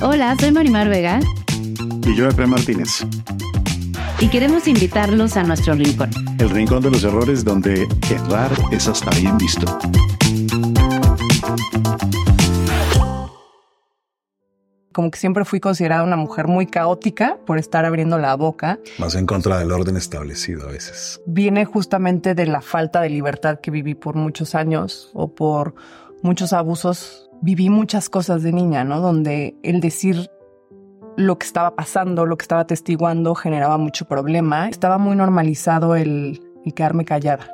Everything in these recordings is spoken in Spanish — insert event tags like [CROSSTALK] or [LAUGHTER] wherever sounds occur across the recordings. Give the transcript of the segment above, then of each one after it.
Hola, soy Marimar Vega. Y yo, Efraín Martínez. Y queremos invitarlos a nuestro rincón. El rincón de los errores donde errar es hasta bien visto. Como que siempre fui considerada una mujer muy caótica por estar abriendo la boca. Más en contra del orden establecido a veces. Viene justamente de la falta de libertad que viví por muchos años o por muchos abusos viví muchas cosas de niña, ¿no? Donde el decir lo que estaba pasando, lo que estaba testiguando, generaba mucho problema. Estaba muy normalizado el, quedarme callada.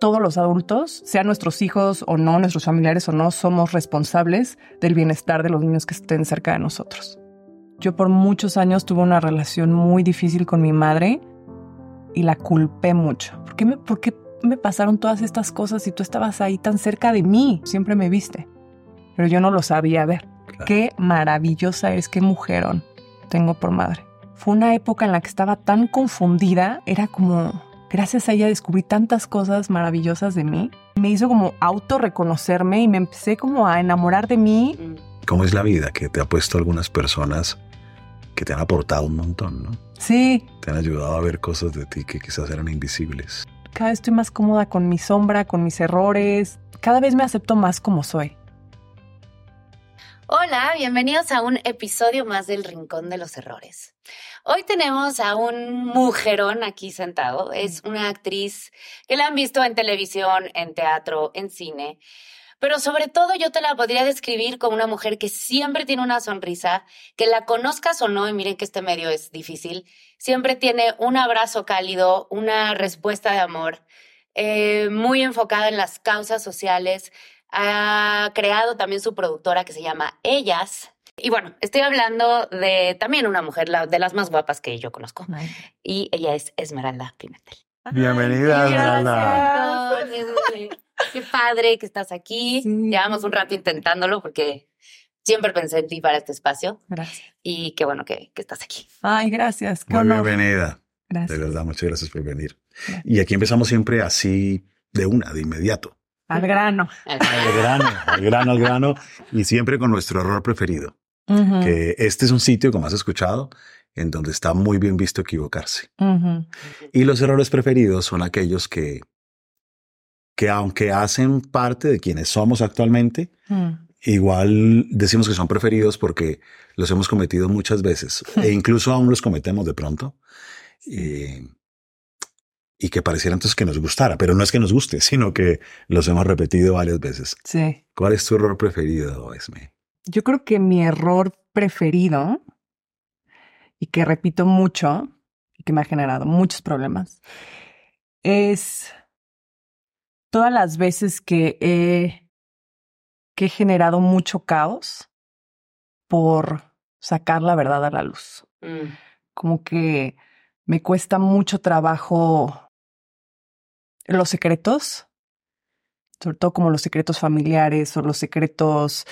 Todos los adultos, sean nuestros hijos o no, nuestros familiares o no, somos responsables del bienestar de los niños que estén cerca de nosotros. Yo por muchos años tuve una relación muy difícil con mi madre y la culpé mucho. ¿Por qué me, por qué me pasaron todas estas cosas si tú estabas ahí tan cerca de mí? Siempre me viste pero yo no lo sabía ver. Qué maravillosa es, qué mujerón tengo por madre. Fue una época en la que estaba tan confundida, era como, gracias a ella descubrí tantas cosas maravillosas de mí. Me hizo como auto reconocerme y me empecé como a enamorar de mí. ¿Cómo es la vida que te ha puesto algunas personas que te han aportado un montón, no? Sí. Te han ayudado a ver cosas de ti que quizás eran invisibles. Cada vez estoy más cómoda con mi sombra, con mis errores. Cada vez me acepto más como soy. Hola, bienvenidos a un episodio más del Rincón de los Errores. Hoy tenemos a un mujerón aquí sentado. Es una actriz que la han visto en televisión, en teatro, en cine. Pero sobre todo yo te la podría describir como una mujer que siempre tiene una sonrisa, que la conozcas o no, y miren que este medio es difícil, siempre tiene un abrazo cálido, una respuesta de amor, eh, muy enfocada en las causas sociales, ha creado también su productora que se llama Ellas. Y bueno, estoy hablando de también una mujer de las más guapas que yo conozco. Y ella es Esmeralda Pimentel. Bienvenida, Esmeralda. Qué padre que estás aquí. Llevamos un rato intentándolo porque siempre pensé en ti para este espacio. Gracias. Y qué bueno que, estás aquí. Ay, gracias. Muy bienvenida. Gracias. De verdad, muchas gracias por venir. Y aquí empezamos siempre así de una, de inmediato. Al grano. Al grano, al grano, al grano. Y siempre con nuestro error preferido. Que este es un sitio, como has escuchado, en donde está muy bien visto equivocarse. Y los errores preferidos son aquellos que, que aunque hacen parte de quienes somos actualmente, mm. igual decimos que son preferidos porque los hemos cometido muchas veces [LAUGHS] e incluso aún los cometemos de pronto. Y, y que pareciera entonces que nos gustara, pero no es que nos guste, sino que los hemos repetido varias veces. Sí. ¿Cuál es tu error preferido, Esme? Yo creo que mi error preferido y que repito mucho y que me ha generado muchos problemas es todas las veces que he, que he generado mucho caos por sacar la verdad a la luz. Mm. Como que me cuesta mucho trabajo los secretos, sobre todo como los secretos familiares o los secretos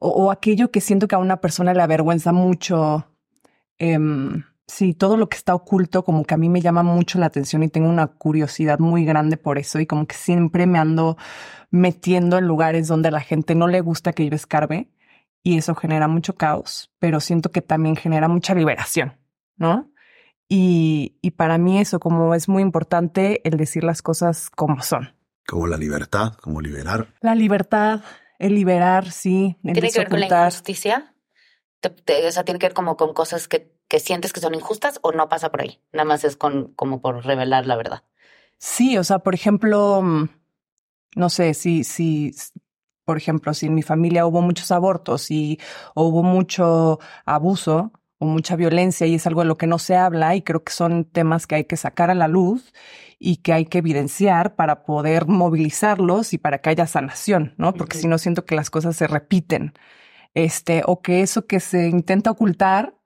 o, aquello que siento que a una persona le avergüenza mucho. Em, sí, todo lo que está oculto como que a mí me llama mucho la atención y tengo una curiosidad muy grande por eso y como que siempre me ando metiendo en lugares donde a la gente no le gusta que yo escarbe y eso genera mucho caos, pero siento que también genera mucha liberación, ¿no? Y, y para mí eso, como es muy importante el decir las cosas como son. Como la libertad, como liberar. La libertad, El liberar, sí. El ¿Tiene que ver con la injusticia? Te- te- o sea, ¿tiene que ver como con cosas que, que sientes que son injustas o no pasa por ahí? Nada más es con como por revelar la verdad. Sí, o sea, por ejemplo, mm, no sé, si, si, por ejemplo, si en mi familia hubo muchos abortos y o hubo mucho abuso o mucha violencia y es algo de lo que no se habla y creo que son temas que hay que sacar a la luz y que hay que evidenciar para poder movilizarlos y para que haya sanación, ¿no? Porque si no siento que las cosas se repiten, este, o que eso que se intenta ocultar,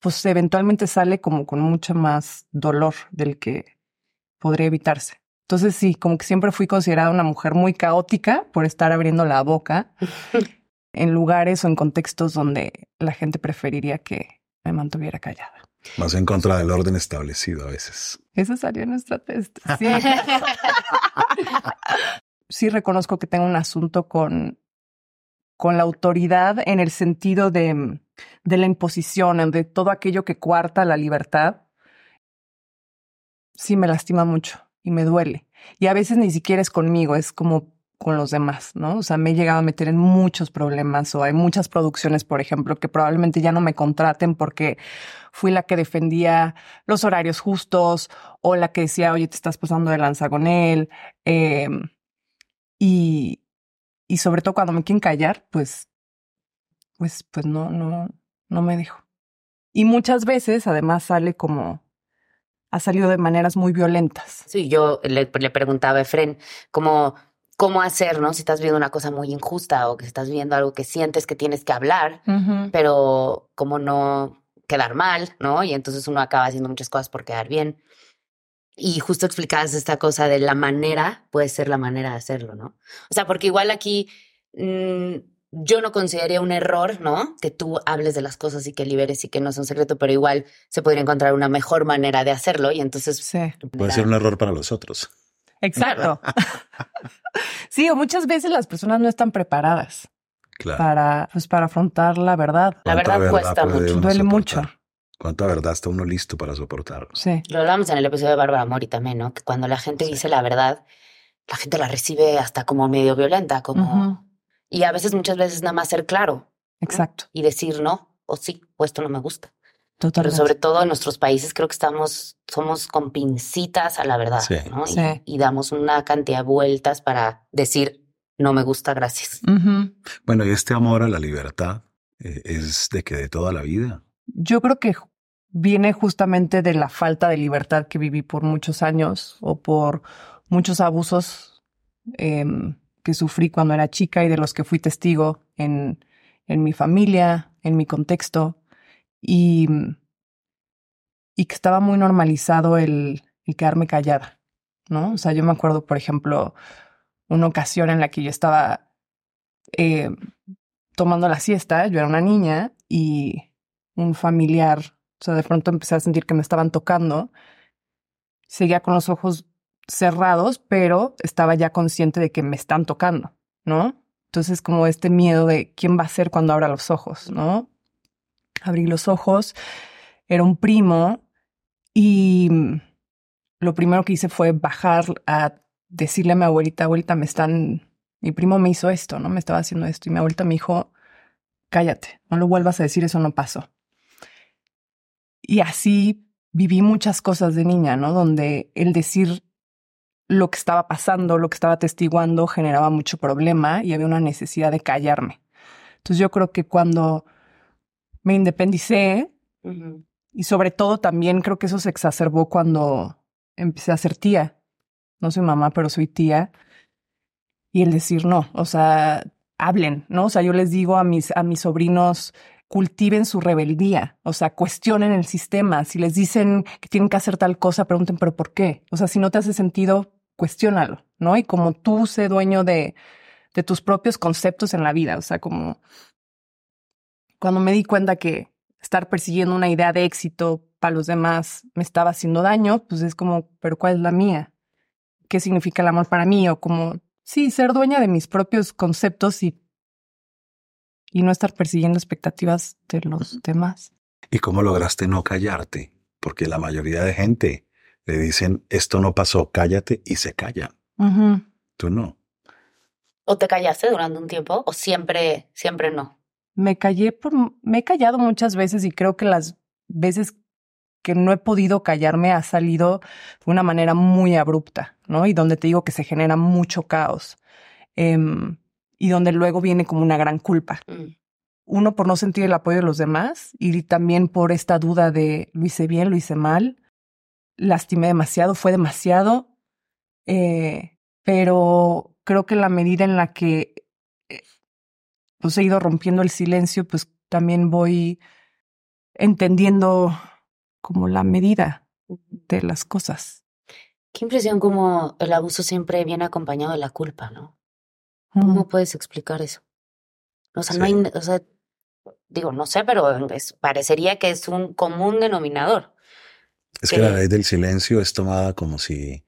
pues eventualmente sale como con mucho más dolor del que podría evitarse. Entonces sí, como que siempre fui considerada una mujer muy caótica por estar abriendo la boca [LAUGHS] en lugares o en contextos donde la gente preferiría que me mantuviera callada. Más en contra del orden establecido a veces. Eso salió en nuestra test. Sí. [LAUGHS] sí reconozco que tengo un asunto con, con la autoridad en el sentido de, de la imposición, de todo aquello que cuarta la libertad. Sí me lastima mucho y me duele. Y a veces ni siquiera es conmigo, es como con los demás, ¿no? O sea, me he llegado a meter en muchos problemas o hay muchas producciones, por ejemplo, que probablemente ya no me contraten porque fui la que defendía los horarios justos o la que decía, oye, te estás pasando de lanza con él. Eh, y, y sobre todo cuando me quieren callar, pues, pues, pues no, no, no me dejo. Y muchas veces además sale como, ha salido de maneras muy violentas. Sí, yo le, le preguntaba a Efren cómo, cómo hacer, ¿no? Si estás viendo una cosa muy injusta o que estás viendo algo que sientes que tienes que hablar, pero cómo no quedar mal, ¿no? Y entonces uno acaba haciendo muchas cosas por quedar bien. Y justo explicabas esta cosa de la manera, puede ser la manera de hacerlo, ¿no? O sea, porque igual aquí mm, yo no consideraría un error, ¿no? Que tú hables de las cosas y que liberes y que no es un secreto, pero igual se podría encontrar una mejor manera de hacerlo y entonces... Sí. Puede ser un error para los otros. Exacto. [LAUGHS] sí, o muchas veces las personas no están preparadas Claro. para, pues, para afrontar la verdad. La ¿Cuánta verdad cuesta mucho, duele soportar? mucho. ¿Cuánta verdad está uno listo para soportar? Sí. Lo hablamos en el episodio de Bárbara Mori también, ¿no? Que cuando la gente dice la verdad, la gente la recibe hasta como medio violenta, como... Y a veces, muchas veces, nada más ser claro Exacto. y decir no, o sí, o esto no me gusta. Pero sobre todo en nuestros países creo que estamos, somos con pincitas a la verdad, Sí. ¿no? Y- Sí. Y, damos una cantidad de vueltas para decir no me gusta, gracias. Bueno, y este amor a la libertad eh, es de que de toda la vida. Yo creo que viene justamente de la falta de libertad que viví por muchos años o por muchos abusos em, que sufrí cuando era chica y de los que fui testigo en, en mi familia, en mi contexto, y, y que estaba muy normalizado el, el quedarme callada, ¿no? O sea, yo me acuerdo, por ejemplo, una ocasión en la que yo estaba eh, tomando la siesta, yo era una niña y un familiar, o sea, de pronto empecé a sentir que me estaban tocando, seguía con los ojos cerrados, pero estaba ya consciente de que me están tocando, ¿no? Entonces, como este miedo de quién va a ser cuando abra los ojos, ¿no? Abrí los ojos, era un primo y lo primero que hice fue bajar a decirle a mi abuelita, abuelita, me están, mi primo me hizo esto, ¿no? Me estaba haciendo esto y mi abuelita me dijo, cállate, no lo vuelvas a decir, eso no pasó. Y así viví muchas cosas de niña, ¿no? Donde el decir lo que estaba pasando, lo que estaba testiguando, generaba mucho problema y había una necesidad de callarme. Entonces yo creo que cuando me independicé, y sobre todo también creo que eso se exacerbó cuando empecé a ser tía. No soy mamá, pero soy tía. Y el decir no, o sea, hablen, ¿no? O sea, yo les digo a mis, a mis sobrinos, cultiven su rebeldía, o sea, cuestionen el sistema. Si les dicen que tienen que hacer tal cosa, pregunten, pero ¿por qué? O sea, si no te hace sentido, cuestiónalo, ¿no? Y como tú sé dueño de, de tus propios conceptos en la vida, o sea, como cuando me di cuenta que estar persiguiendo una idea de éxito para los demás me estaba haciendo daño, pues es como, pero ¿cuál es la mía? ¿Qué significa el amor para mí? O como, sí, ser dueña de mis propios conceptos y, y no estar persiguiendo expectativas de los demás. ¿Y cómo lograste no callarte? Porque la mayoría de gente le dicen, esto no pasó, cállate y se callan. Ujú. Tú no. ¿O te callaste durante un tiempo o siempre, siempre no? Me callé por, me he callado muchas veces y creo que las veces que no he podido callarme ha salido de una manera muy abrupta, ¿no? Y donde te digo que se genera mucho caos. Em, y donde luego viene como una gran culpa. Mm. Uno por no sentir el apoyo de los demás y también por esta duda de lo hice bien, lo hice mal, lastimé demasiado, fue demasiado, eh, pero creo que la medida en la que eh, pues he ido rompiendo el silencio, pues también voy entendiendo como la medida de las cosas. Qué impresión como el abuso siempre viene acompañado de la culpa, ¿no? ¿Cómo puedes explicar eso? O sea, no hay, o sea, digo, no sé, pero parecería que es un común denominador. Es que la ley del silencio es tomada como si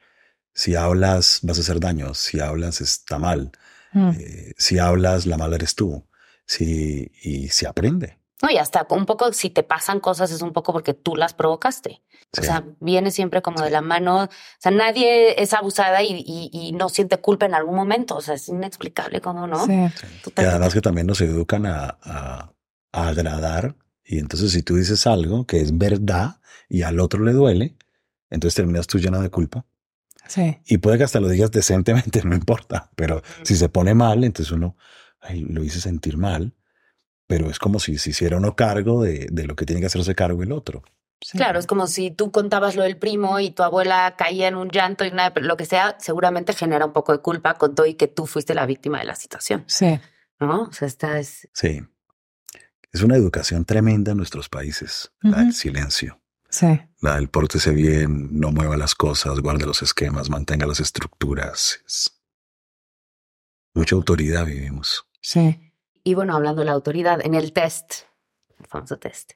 si hablas, vas a hacer daño. Si hablas, está mal. Mm. Eh, si hablas, la mala eres tú. Si, y se aprende. No, y hasta un poco si te pasan cosas es un poco porque tú las provocaste. O sea, viene siempre como de la mano. O sea, nadie es abusada y, y, no siente culpa en algún momento. O sea, es inexplicable cómo no. Sí. Y además que también nos educan a, a, a agradar. Y entonces si tú dices algo que es verdad y al otro le duele, entonces terminas tú llena de culpa. Y puede que hasta lo digas decentemente, [LAUGHS] no importa, pero si se pone mal, entonces uno lo hice sentir mal, pero es como si se hiciera uno cargo de, de lo que tiene que hacerse cargo el otro. Claro, es como si tú contabas lo del primo y tu abuela caía en un llanto y nada, lo que sea, seguramente genera un poco de culpa con todo y que tú fuiste la víctima de la situación. Sí. ¿No? O sea, esta es. Sí. Es una educación tremenda en nuestros países, el silencio. Sí. La del pórtese bien, no mueva las cosas, guarde los esquemas, mantenga las estructuras. Mucha autoridad vivimos. Sí. Y bueno, hablando de la autoridad, en el test, el famoso test,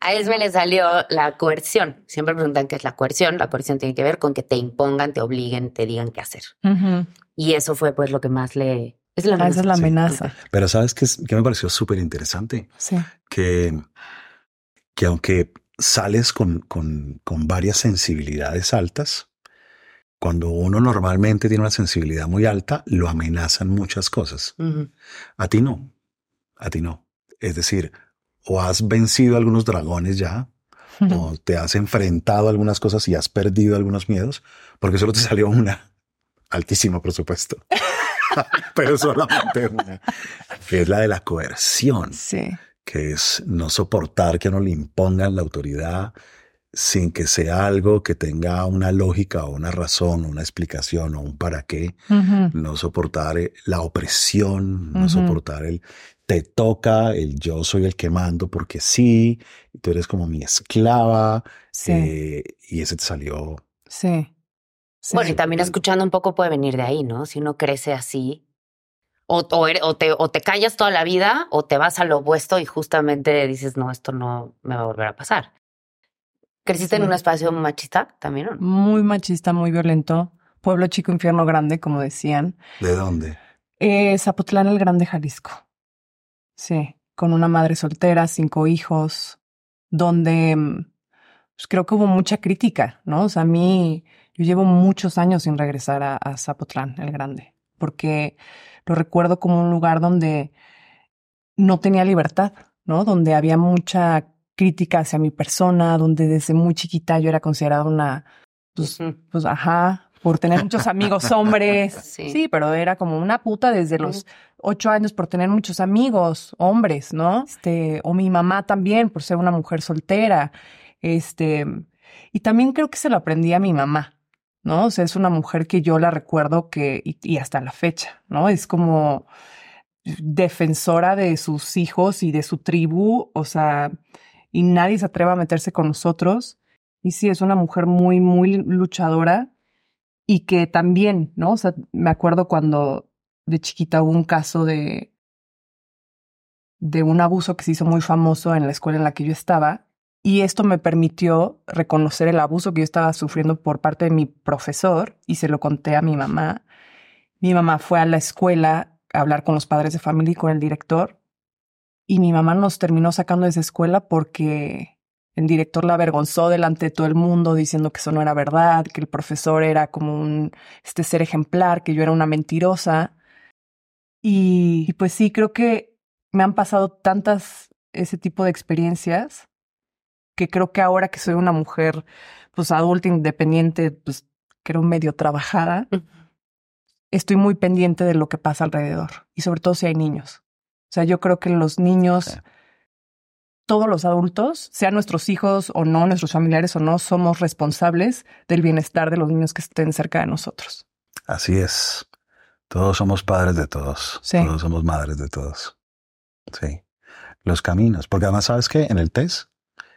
a Esme le salió la coerción. Siempre preguntan qué es la coerción. La coerción tiene que ver con que te impongan, te obliguen, te digan qué hacer. Y eso fue pues lo que más le... Es la amenaza. Esa es la amenaza. Pero ¿sabes qué, qué me pareció súper interesante? Sí. Que, que aunque sales con, con, con varias sensibilidades altas. Cuando uno normalmente tiene una sensibilidad muy alta, lo amenazan muchas cosas. A ti no, a ti no. Es decir, o has vencido algunos dragones ya, [LAUGHS] o te has enfrentado a algunas cosas y has perdido algunos miedos, porque solo te salió una, altísima por supuesto, [LAUGHS] [LAUGHS] pero solamente una, que es la de la coerción. Sí que es no soportar que no le impongan la autoridad sin que sea algo que tenga una lógica o una razón o una explicación o un para qué, no soportar eh, la opresión, no soportar el te toca, el yo soy el que mando porque sí, tú eres como mi esclava, eh, y ese te salió. Sí. Bueno, y también escuchando un poco puede venir de ahí, ¿no? Si uno crece así, o, o, te, o te callas toda la vida o te vas a lo opuesto y justamente dices, no, esto no me va a volver a pasar. ¿Creciste en un espacio machista también? ¿o no? Muy machista, muy violento. Pueblo chico, infierno grande, como decían. ¿De dónde? Eh, Zapotlán el Grande, Jalisco. Sí, con una madre soltera, cinco hijos, donde mm, pues, creo que hubo mucha crítica, ¿no? O sea, a mí, yo llevo muchos años sin regresar a, a Zapotlán el Grande, porque lo recuerdo como un lugar donde no tenía libertad, ¿no? Donde había mucha crítica hacia mi persona, donde desde muy chiquita yo era considerada una, pues, pues ajá, por tener muchos amigos hombres. Sí. pero era como una puta desde los ocho años por tener muchos amigos hombres, ¿no? Este, o mi mamá también por ser una mujer soltera. Este, y también creo que se lo aprendí a mi mamá, ¿no? O sea, es una mujer que yo la recuerdo que, y, hasta la fecha, ¿no? Es como defensora de sus hijos y de su tribu, o sea, y nadie se atreve a meterse con nosotros. Y sí, es una mujer muy, muy luchadora y que también, ¿no? O sea, me acuerdo cuando de chiquita hubo un caso de, de un abuso que se hizo muy famoso en la escuela en la que yo estaba y esto me permitió reconocer el abuso que yo estaba sufriendo por parte de mi profesor y se lo conté a mi mamá. Mi mamá fue a la escuela a hablar con los padres de familia y con el director. Y mi mamá nos terminó sacando de esa escuela porque el director la avergonzó delante de todo el mundo diciendo que eso no era verdad, que el profesor era como un este ser ejemplar, que yo era una mentirosa. Y, y pues sí, creo que me han pasado tantas ese tipo de experiencias que creo que ahora que soy una mujer pues adulta, independiente, pues creo medio trabajada, estoy muy pendiente de lo que pasa alrededor y sobre todo si hay niños. O sea, yo creo que los niños, todos los adultos, sean nuestros hijos o no, nuestros familiares o no, somos responsables del bienestar de los niños que estén cerca de nosotros. Así es. Todos somos padres de todos. Todos somos madres de todos. Sí. Los caminos. Porque además, ¿sabes que En el test,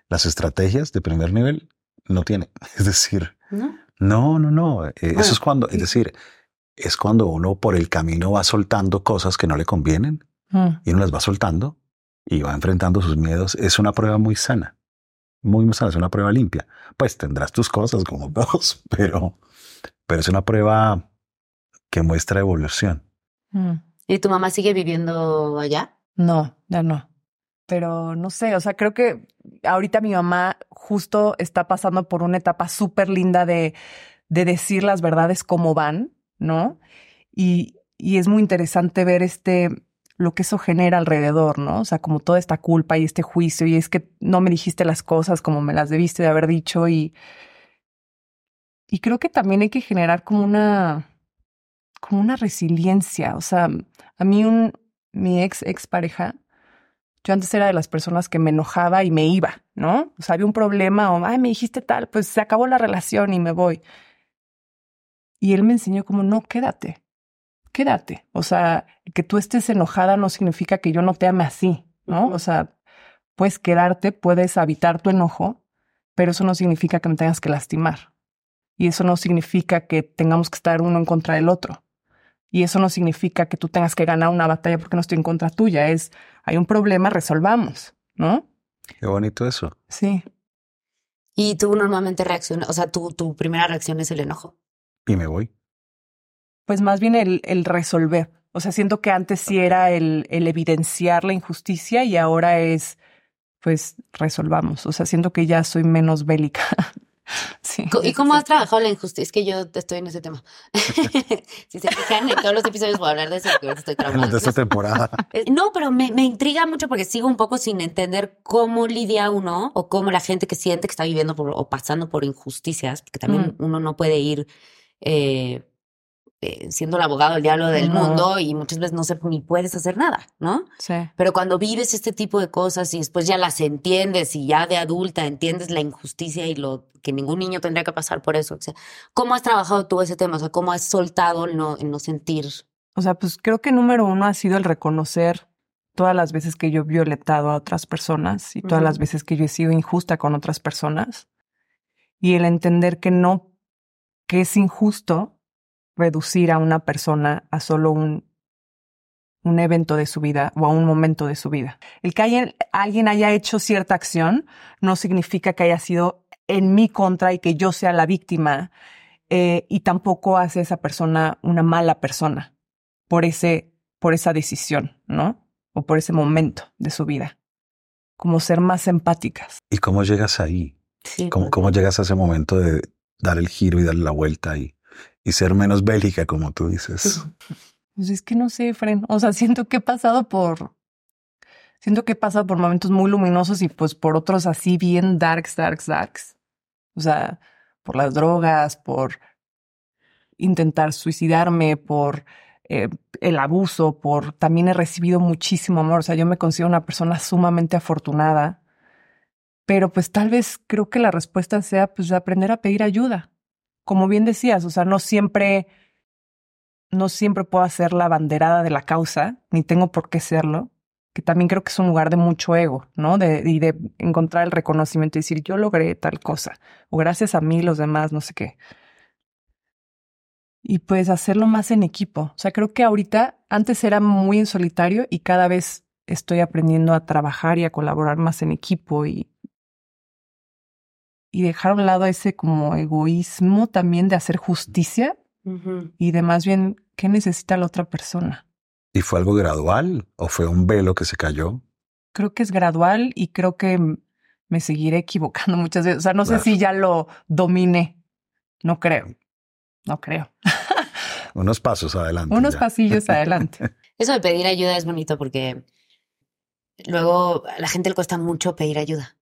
las estrategias de primer nivel no tiene. [LAUGHS] Es decir, no, no, no. no. Eh, eso es cuando, es decir, es cuando uno por el camino va soltando cosas que no le convienen mm. y uno las va soltando y va enfrentando sus miedos. Es una prueba muy sana, muy, muy sana, es una prueba limpia. Pues tendrás tus cosas como [LAUGHS] todos, pero, pero es una prueba que muestra evolución. Mm. ¿Y tu mamá sigue viviendo allá? No, ya no pero no sé, o sea, creo que ahorita mi mamá justo está pasando por una etapa súper linda de, de decir las verdades como van, ¿no? Y, y es muy interesante ver este, lo que eso genera alrededor, ¿no? O sea, como toda esta culpa y este juicio y es que no me dijiste las cosas como me las debiste de haber dicho y, y creo que también hay que generar como una, como una resiliencia. O sea, a mí un, mi ex, ex pareja, yo antes era de las personas que me enojaba y me iba, ¿no? O sea, había un problema o, ay, me dijiste tal, pues se acabó la relación y me voy. Y él me enseñó como, no, quédate, quédate. O sea, que tú estés enojada no significa que yo no te ame así, ¿no? O sea, puedes quedarte, puedes habitar tu enojo, pero eso no significa que me tengas que lastimar. Y eso no significa que tengamos que estar uno en contra del otro. Y eso no significa que tú tengas que ganar una batalla porque no estoy en contra tuya. Es, hay un problema, resolvamos, ¿no? Qué bonito eso. Sí. Y tú normalmente reaccionas, o sea, tu, tu primera reacción es el enojo. Y me voy. Pues más bien el, el resolver. O sea, siento que antes sí era el, el evidenciar la injusticia y ahora es, pues, resolvamos. O sea, siento que ya soy menos bélica. [LAUGHS] ¿Y cómo has trabajado la injusticia? Es que yo estoy en ese tema. [LAUGHS] si se fijan, en todos los episodios voy a hablar de eso porque estoy [LAUGHS] trabajando. De esta temporada. No, pero me, me, intriga mucho porque sigo un poco sin entender cómo lidia uno o cómo la gente que siente que está viviendo por, o pasando por injusticias, porque también mm. uno no puede ir eh, eh, siendo el abogado del diablo del mundo y muchas veces no sé ni puedes hacer nada, ¿no? Sí. Pero cuando vives este tipo de cosas y después ya las entiendes y ya de adulta entiendes la injusticia y lo que ningún niño tendría que pasar por eso, o sea, ¿cómo has trabajado tú ese tema? O sea, ¿cómo has soltado el no, no sentir? O sea, pues creo que número uno ha sido el reconocer todas las veces que yo he violentado a otras personas y todas las veces que yo he sido injusta con otras personas y el entender que no, que es injusto reducir a una persona a solo un, un evento de su vida o a un momento de su vida. El que alguien haya hecho cierta acción no significa que haya sido en mi contra y que yo sea la víctima eh, y tampoco hace esa persona una mala persona por ese por esa decisión, ¿no? O por ese momento de su vida. Como ser más empáticas. ¿Y cómo llegas ahí? ¿Cómo, ¿Cómo llegas a ese momento de dar el giro y darle la vuelta y y ser menos bélica, como tú dices. [LAUGHS] Pues es que no sé, Fren. O sea, siento que he pasado por. Siento que he pasado por momentos muy luminosos y pues por otros así bien darks, darks, darks. O sea, por las drogas, por intentar suicidarme, por eh, el abuso, por también he recibido muchísimo amor. O sea, yo me considero una persona sumamente afortunada. Pero pues tal vez creo que la respuesta sea pues aprender a pedir ayuda como bien decías, o sea, no siempre, no siempre puedo ser la banderada de la causa, ni tengo por qué serlo, que también creo que es un lugar de mucho ego, ¿no? De, y de encontrar el reconocimiento y decir, yo logré tal cosa, o gracias a mí los demás, no sé qué. Y pues hacerlo más en equipo. O sea, creo que ahorita, antes era muy en solitario y cada vez estoy aprendiendo a trabajar y a colaborar más en equipo y y dejar a un lado ese como egoísmo también de hacer justicia y de más bien qué necesita la otra persona. ¿Y fue algo gradual o fue un velo que se cayó? Creo que es gradual y creo que me seguiré equivocando [LAUGHS] muchas veces. O sea, no sé si ya lo dominé. No creo. No creo. [LAUGHS] Unos pasos adelante. Unos pasillos [LAUGHS] adelante. Eso de pedir ayuda es bonito porque luego a la gente le cuesta mucho pedir ayuda.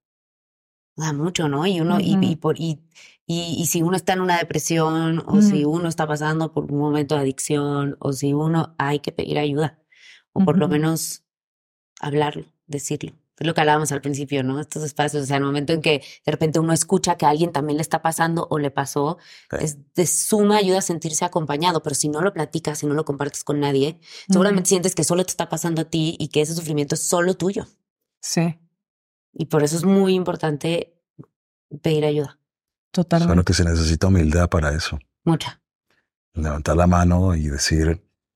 Da mucho, ¿no? Y uno, y, y, por, y, y, si uno está en una depresión, o si uno está pasando por un momento de adicción, o si uno hay que pedir ayuda, o por lo menos hablarlo, decirlo. Es lo que hablábamos al principio, ¿no? Estos espacios, o sea, el momento en que de repente uno escucha que a alguien también le está pasando o le pasó, es de suma ayuda a sentirse acompañado, pero si no lo platicas, si no lo compartes con nadie, seguramente sientes que solo te está pasando a ti y que ese sufrimiento es solo tuyo. Sí. Y por eso es muy importante pedir ayuda. Totalmente. Solo que se necesita humildad para eso. Mucha. Levantar la mano y decir,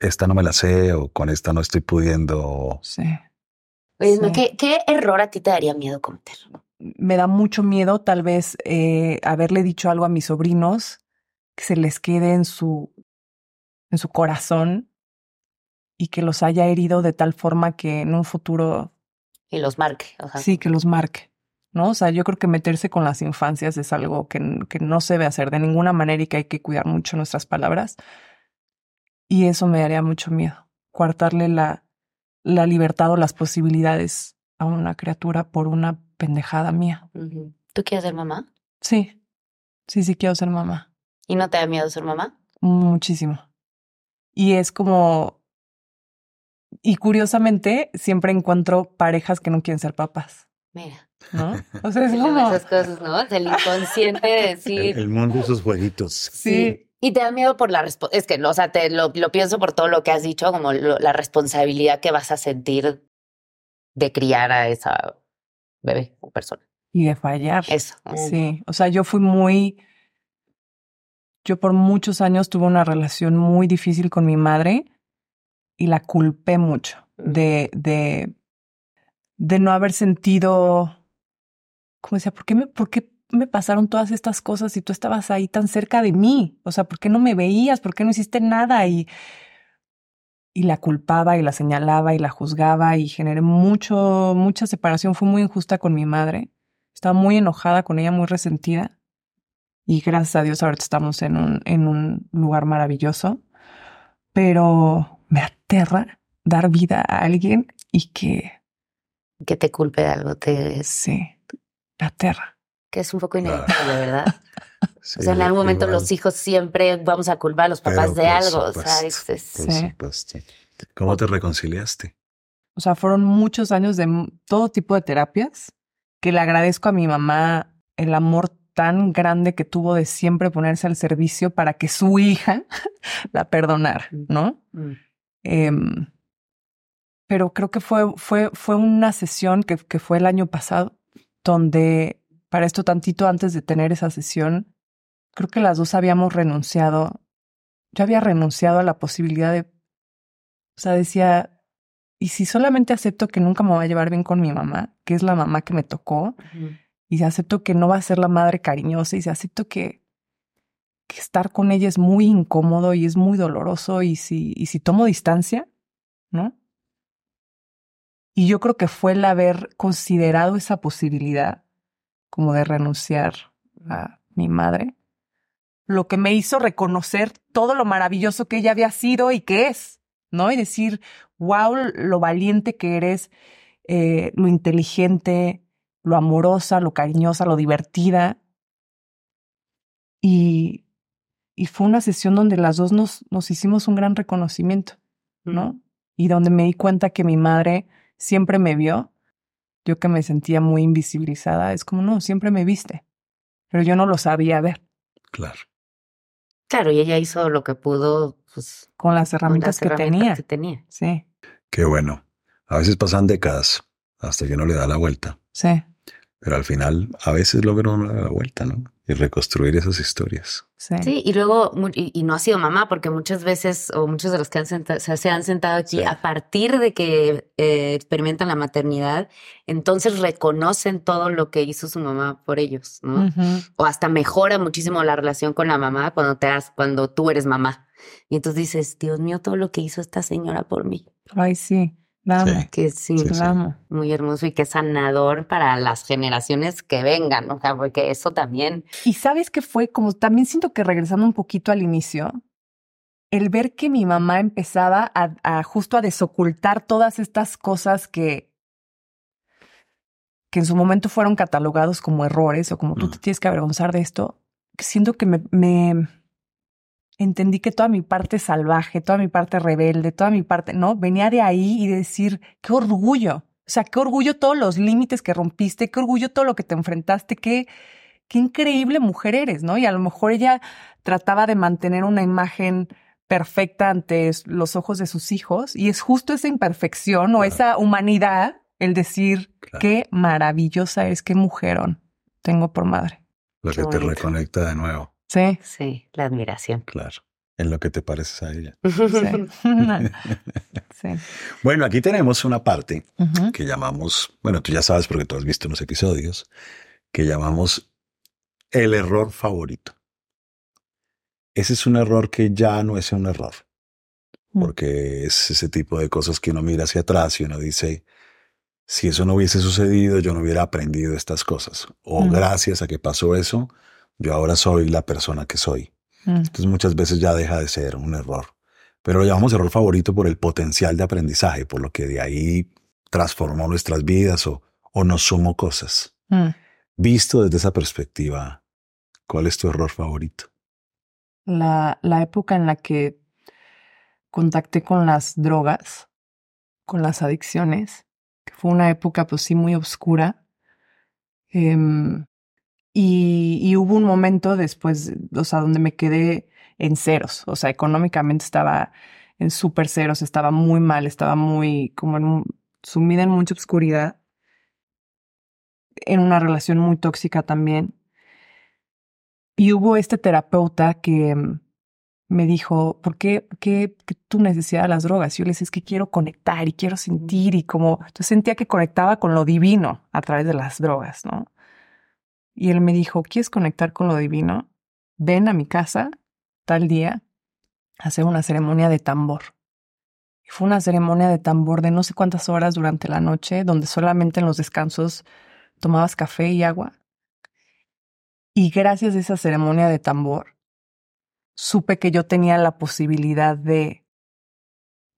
esta no me la sé o con esta no estoy pudiendo. Sí. Oye, ¿qué, ¿qué, error a ti te daría miedo cometer? Me da mucho miedo tal vez eh, haberle dicho algo a mis sobrinos que se les quede en su, en su corazón y que los haya herido de tal forma que en un futuro... Y los marque. Sí, que los marque. ¿no? O sea, yo creo que meterse con las infancias es algo que, que no se debe hacer de ninguna manera y que hay que cuidar mucho nuestras palabras. Y eso me daría mucho miedo, coartarle la, la libertad o las posibilidades a una criatura por una pendejada mía. ¿Tú quieres ser mamá? Sí, sí, sí quiero ser mamá. ¿Y no te da miedo ser mamá? Muchísimo. Y es como... Y curiosamente, siempre encuentro parejas que no quieren ser papás. Mira. ¿No? O [LAUGHS] sea, es como... Esas cosas, ¿no? El inconsciente de decir... El, mundo y sus jueguitos. sí. Y te da miedo por la respuesta. Es que, o sea, te lo, lo, pienso por todo lo que has dicho, como la responsabilidad que vas a sentir de criar a esa bebé o persona. Y de fallar. Eso. Sí. O sea, yo fui muy. Yo por muchos años tuve una relación muy difícil con mi madre y la culpé mucho de, de, de no haber sentido. ¿Cómo decía? ¿Por qué me, por qué me pasaron todas estas cosas y tú estabas ahí tan cerca de mí? O sea, ¿por qué no me veías? ¿Por qué no hiciste nada? Y, y la culpaba y la señalaba y la juzgaba y generé mucho, mucha separación. Fue muy injusta con mi madre. Estaba muy enojada con ella, muy resentida. Y gracias a Dios ahorita estamos en un, en un lugar maravilloso. Pero me aterra dar vida a alguien y que... Que te culpe de algo. Te... Sí, me aterra que es un poco inevitable, ¿verdad? [LAUGHS] o sea, en algún momento los hijos siempre vamos a culpar a los papás de algo. o sea, sí. ¿Cómo te reconciliaste? O sea, fueron muchos años de todo tipo de terapias que le agradezco a mi mamá el amor tan grande que tuvo de siempre ponerse al servicio para que su hija [LAUGHS] la perdonara, mm. ¿no? Mm. Em, pero creo que fue, fue, fue una sesión que, que fue el año pasado donde para esto tantito antes de tener esa sesión, creo que las dos habíamos renunciado. Yo había renunciado a la posibilidad de, o sea, decía, ¿y si solamente acepto que nunca me va a llevar bien con mi mamá, que es la mamá que me tocó, y si acepto que no va a ser la madre cariñosa, y si acepto que, que estar con ella es muy incómodo y es muy doloroso, y si, y si tomo distancia, ¿no? Y yo creo que fue el haber considerado esa posibilidad como de renunciar a mi madre, lo que me hizo reconocer todo lo maravilloso que ella había sido y que es, ¿no? Y decir, wow, lo valiente que eres, eh, lo inteligente, lo amorosa, lo cariñosa, lo divertida. Y, y fue una sesión donde las dos nos, nos hicimos un gran reconocimiento, ¿no? Y donde me di cuenta que mi madre siempre me vio, yo que me sentía muy invisibilizada, es como, no, siempre me viste, pero yo no lo sabía ver. Claro. Claro, y ella hizo lo que pudo, pues, con las herramientas, con las que, herramientas tenía. que tenía. Sí, Qué bueno. A veces pasan décadas hasta que uno le da la vuelta, sí, pero al final a veces logra uno dar la vuelta, ¿no? Y reconstruir esas historias. sí. Sí, y luego, mu- y, y no ha sido mamá, porque muchas veces, o muchos de los que han senta- se, se han sentado aquí, Sí. a partir de que eh, experimentan la maternidad, entonces reconocen todo lo que hizo su mamá por ellos, ¿no? O hasta mejora muchísimo la relación con la mamá cuando te has, cuando tú eres mamá. Y entonces dices, Dios mío, todo lo que hizo esta señora por mí. Ay, sí, amo, Sí. Que sí, Sí, sí. la amo. muy hermoso y que sanador para las generaciones que vengan, o sea, porque eso también. Y sabes que fue como también siento que regresando un poquito al inicio, el ver que mi mamá empezaba a, a justo a desocultar todas estas cosas que que en su momento fueron catalogados como errores o como tú Mm. te tienes que avergonzar de esto, siento que me, me entendí que toda mi parte salvaje, toda mi parte rebelde, toda mi parte, ¿no? Venía de ahí y de decir, qué orgullo. O sea, qué orgullo todos los límites que rompiste, qué orgullo todo lo que te enfrentaste, qué, qué increíble mujer eres, ¿no? Y a lo mejor ella trataba de mantener una imagen perfecta ante los ojos de sus hijos y es justo esa imperfección o esa humanidad el decir Claro. qué maravillosa es, qué mujerón tengo por madre. Lo Qué que te reconecta de nuevo, Sí, Sí, la admiración. claro. En lo que te pareces a ella. sí. [LAUGHS] sí. Bueno, aquí tenemos una parte que llamamos, bueno, tú ya sabes porque tú has visto unos episodios, que llamamos el error favorito. Ese es un error que ya no es un error, Mm. porque es ese tipo de cosas que uno mira hacia atrás y uno dice, si eso no hubiese sucedido, yo no hubiera aprendido estas cosas. O gracias a que pasó eso, yo ahora soy la persona que soy. Mm. Entonces muchas veces ya deja de ser un error. Pero lo llamamos error favorito por el potencial de aprendizaje, por lo que de ahí transformó nuestras vidas o, o nos sumó cosas. Mm. Visto desde esa perspectiva, ¿cuál es tu error favorito? La, la época en la que contacté con las drogas, con las adicciones, que fue una época pues sí muy oscura. Em, y, hubo un momento después, o sea, donde me quedé en ceros, o sea, económicamente estaba en súper ceros, estaba muy mal, estaba muy como en un- sumida en mucha oscuridad, en una relación muy tóxica también. Y hubo este terapeuta que mm, me dijo, ¿por qué, qué, qué tu necesidad de las drogas? Yo le decía, es que quiero conectar y quiero sentir y como, entonces sentía que conectaba con lo divino a través de las drogas, ¿no? Y él me dijo, ¿quieres conectar con lo divino? Ven a mi casa tal día a hacer una ceremonia de tambor. Y fue una ceremonia de tambor de no sé cuántas horas durante la noche, donde solamente en los descansos tomabas café y agua. Y gracias a esa ceremonia de tambor, supe que yo tenía la posibilidad de,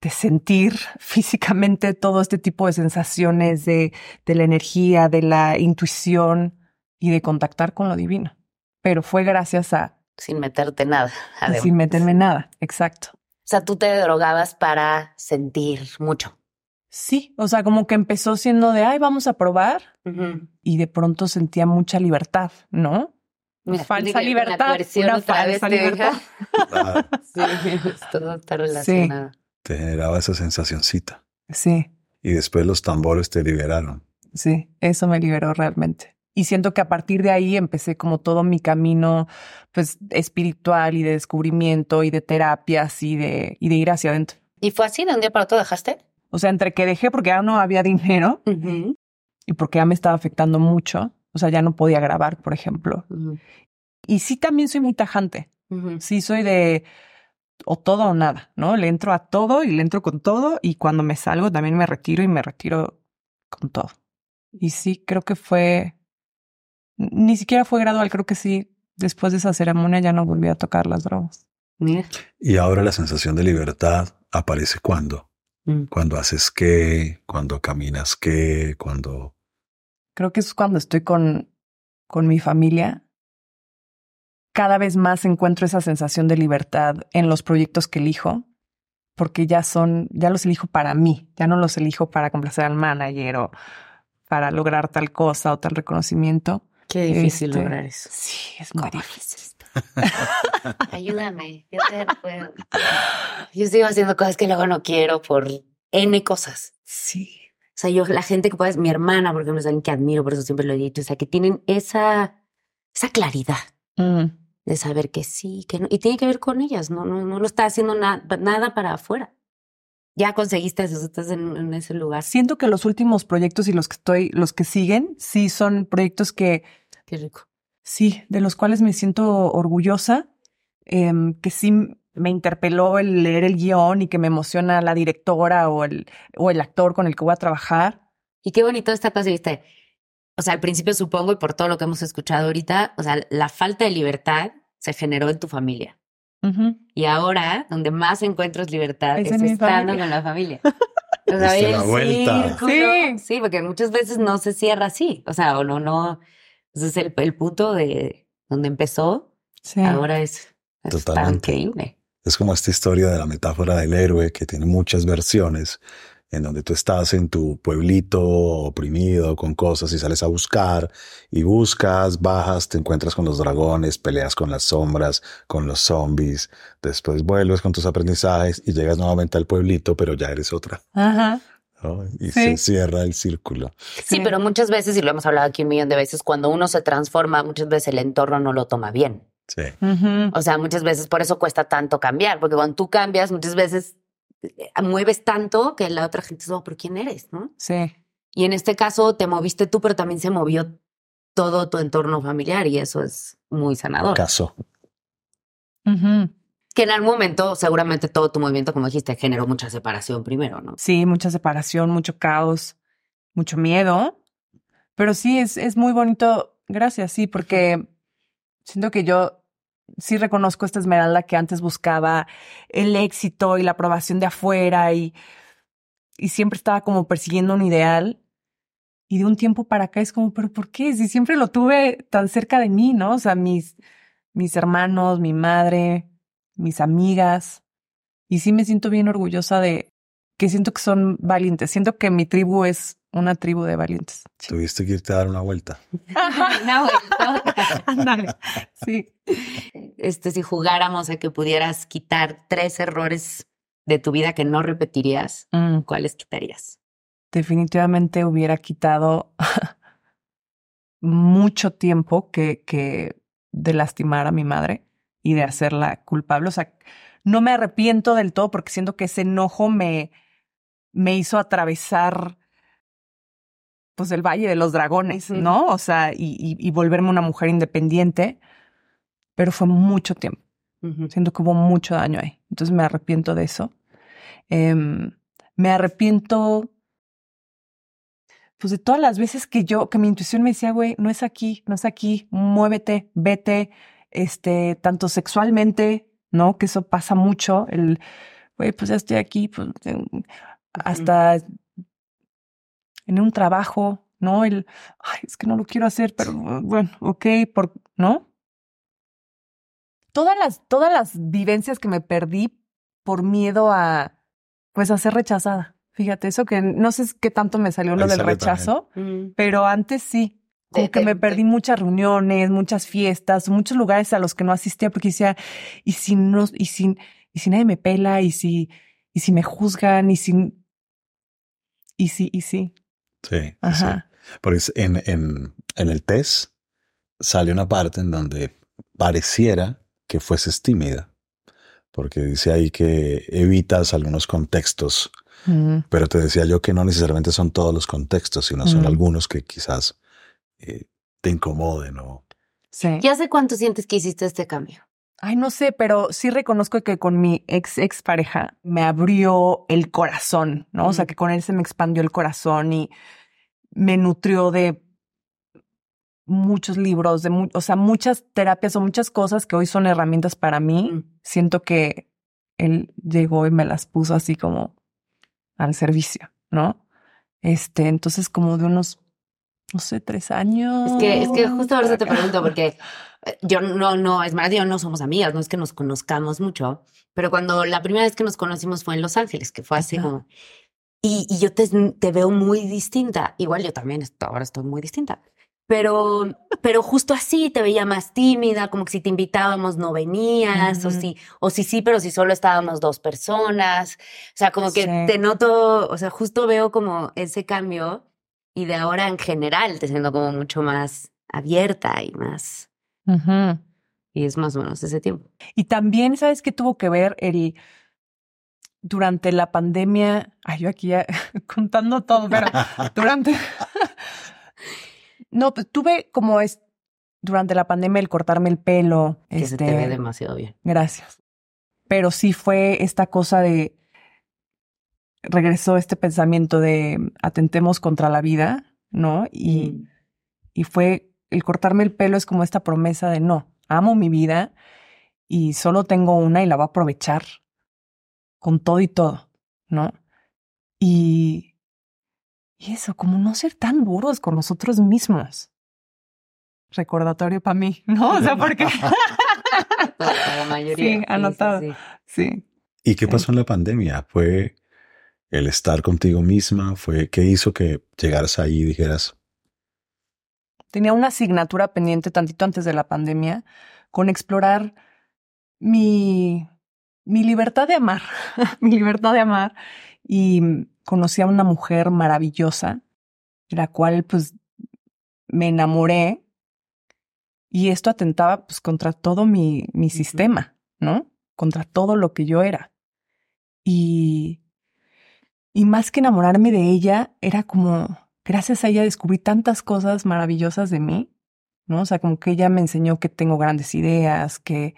de sentir [LAUGHS] físicamente todo este tipo de sensaciones de, de la energía, de la intuición y de contactar con lo divino. Pero fue gracias a Sin meterte nada. además. sin meterme nada, exacto. O sea, tú te drogabas para sentir mucho. Sí, o sea, como que empezó siendo de, ay, vamos a probar, y de pronto sentía mucha libertad, ¿no? Mira, falsa libertad, una otra vez, falsa te libertad. deja. [LAUGHS] Sí, todo está relacionado. Te generaba esa sensacioncita. Sí, Y después los tambores te liberaron. sí, eso me liberó realmente. Y siento que a partir de ahí empecé como todo mi camino, pues, espiritual y de descubrimiento y de terapias y de, y de ir hacia adentro. ¿Y fue así? ¿De un día para otro dejaste? O sea, entre que dejé porque ya no había dinero y porque ya me estaba afectando mucho. O sea, ya no podía grabar, por ejemplo. Y sí también soy muy tajante. Sí soy de o todo o nada, ¿no? Le entro a todo y le entro con todo y cuando me salgo también me retiro y me retiro con todo. Y sí, creo que fue, ni siquiera fue gradual, creo que sí, después de esa ceremonia ya no volví a tocar las drogas. Mira. Y ahora la sensación de libertad aparece cuando. Mm. Cuando haces qué, cuando caminas qué, cuando... Creo que es cuando estoy con, con mi familia cada vez más encuentro esa sensación de libertad en los proyectos que elijo, porque ya son, ya los elijo para mí, ya no los elijo para complacer al manager o para lograr tal cosa o tal reconocimiento. Qué difícil Este, lograr eso. Sí, es muy ¿Cómo difícil. [LAUGHS] Ayúdame, yo te puedo. Yo sigo haciendo cosas que luego no quiero por N cosas. Sí. O sea, yo, la gente que puedes, mi hermana, por ejemplo, es alguien que admiro, por eso siempre lo he dicho, o sea, que tienen esa, esa claridad Mm, de saber que sí, que no, y tiene que ver con ellas, no, no, no lo está haciendo na- nada para afuera. Ya conseguiste eso, estás en, en ese lugar. Siento que los últimos proyectos y los que estoy, los que siguen, sí son proyectos que Qué rico. Sí, de los cuales me siento orgullosa, em, que sí me interpeló el leer el guion y que me emociona la directora o el, o el actor con el que voy a trabajar. Y qué bonito esta cosa, viste. O sea, al principio supongo, y por todo lo que hemos escuchado ahorita, o sea, la falta de libertad se generó en tu familia. Y ahora, donde más encuentras libertad Es es, en mi estando con la familia. [LAUGHS] O sea, la vuelta. Sí. Sí, porque muchas veces no se cierra así. O sea, o no, no. Ese es el, el punto de donde empezó. Sí. Ahora es, Totalmente. increíble. Es como esta historia de la metáfora del héroe que tiene muchas versiones, en donde tú estás en tu pueblito oprimido con cosas y sales a buscar y buscas, bajas, te encuentras con los dragones, peleas con las sombras, con los zombies, después vuelves con tus aprendizajes y llegas nuevamente al pueblito, pero ya eres otra. Ajá. ¿no? Y Sí. se cierra el círculo. Sí, pero muchas veces, y lo hemos hablado aquí un millón de veces, cuando uno se transforma, muchas veces el entorno no lo toma bien. Sí. O sea, muchas veces por eso cuesta tanto cambiar, porque cuando tú cambias, muchas veces mueves tanto que la otra gente dice, oh, pero ¿quién eres? ¿No? Sí. Y en este caso te moviste tú, pero también se movió todo tu entorno familiar y eso es muy sanador. Caso. Que en algún momento, seguramente todo tu movimiento, como dijiste, generó mucha separación primero, ¿no? Sí, mucha separación, mucho caos, mucho miedo. Pero sí, es, es muy bonito. Gracias, sí, porque siento que yo sí reconozco esta Esmeralda que antes buscaba el éxito y la aprobación de afuera y, y siempre estaba como persiguiendo un ideal. Y de un tiempo para acá es como, pero ¿por qué? Si siempre lo tuve tan cerca de mí, ¿no? O sea, mis, mis hermanos, mi madre, mis amigas. Y sí me siento bien orgullosa de que siento que son valientes. Siento que mi tribu es una tribu de valientes. Sí. Tuviste que irte a dar una vuelta. Bueno. [LAUGHS] [LAUGHS] Ándale. Sí. este, si jugáramos a que pudieras quitar tres errores de tu vida que no repetirías, Mm, ¿cuáles quitarías? definitivamente hubiera quitado mucho tiempo que, que de lastimar a mi madre y de hacerla culpable. O sea, no me arrepiento del todo porque siento que ese enojo me, me hizo atravesar pues el Valle de los Dragones. ¿no? O sea, y, y, y volverme una mujer independiente, pero fue mucho tiempo. Siento que hubo mucho daño ahí. Entonces me arrepiento de eso. Em, me arrepiento, pues, de todas las veces que yo, que mi intuición me decía, güey, no es aquí, no es aquí, muévete, vete, este, tanto sexualmente, ¿no? Que eso pasa mucho, el, güey, pues ya estoy aquí, pues, em, hasta en un trabajo, ¿no? El, ay, es que no lo quiero hacer, pero bueno, ok, por, ¿no? Todas las, todas las vivencias que me perdí por miedo a, pues, a ser rechazada. Fíjate, eso que no sé qué tanto me salió lo Ahí del rechazo, Mm. pero antes sí. Como De- que de- me perdí muchas reuniones, muchas fiestas, muchos lugares a los que no asistía porque decía, y si no, y si, y si nadie me pela, y si, y si me juzgan, y si, y si, y si. Sí. sí, sí. Ajá. Porque es- en, en, en el test sale una parte en donde pareciera que fueses tímida, porque dice ahí que evitas algunos contextos, Mm. pero te decía yo que no necesariamente son todos los contextos, sino son Mm. algunos que quizás eh, te incomoden o Sí. ¿Ya hace cuánto sientes que hiciste este cambio? Ay, no sé, pero sí reconozco que con mi ex ex pareja me abrió el corazón, ¿no? O sea, Ujú. que con él se me expandió el corazón y me nutrió de muchos libros, de mu- o sea, muchas terapias o muchas cosas que hoy son herramientas para mí. Mm. Siento que él llegó y me las puso así como al servicio, ¿no? Este, entonces como de unos no sé, tres años. Es que, es que justo ahora te pregunto, porque eh, yo no, no, es más, yo no somos amigas, no es que nos conozcamos mucho, pero cuando la primera vez que nos conocimos fue en Los Ángeles, que fue así como... Y, y yo te, te, veo muy distinta. Igual yo también estoy, ahora estoy muy distinta. Pero, pero justo así te veía más tímida, como que si te invitábamos no venías, o si, o si sí, pero si solo estábamos dos personas. O sea, como que te noto, o sea, justo veo como ese cambio y de ahora en general te siento como mucho más abierta y más. Y es más o menos ese tiempo. Y también, ¿sabes qué tuvo que ver el durante la pandemia? Ay, yo aquí ya [LAUGHS] contando todo, pero [LAUGHS] durante. no, pues tuve como es durante la pandemia el cortarme el pelo. Que este, se te ve demasiado bien. Gracias. Pero sí fue esta cosa de regresó este pensamiento de atentemos contra la vida, ¿no? Y, mm. y fue el cortarme el pelo es como esta promesa de no, amo mi vida y solo tengo una y la voy a aprovechar con todo y todo, ¿no? Y, y eso, como no ser tan duros con nosotros mismos. Recordatorio para mí, [LAUGHS] ¿no? O sea, porque... para [LAUGHS] la mayoría. Sí, anotado. Sí. ¿Y qué pasó en la pandemia? ¿Fue el estar contigo misma? ¿Fue qué hizo que llegaras ahí y dijeras? Tenía una asignatura pendiente tantito antes de la pandemia con explorar mi, mi libertad de amar, [LAUGHS] mi libertad de amar. Y conocí a una mujer maravillosa, de la cual pues me enamoré. Y esto atentaba pues contra todo mi, mi sistema, ¿no? Contra todo lo que yo era. Y y más que enamorarme de ella, era como, gracias a ella descubrí tantas cosas maravillosas de mí, ¿no? O sea, como que ella me enseñó que tengo grandes ideas, que,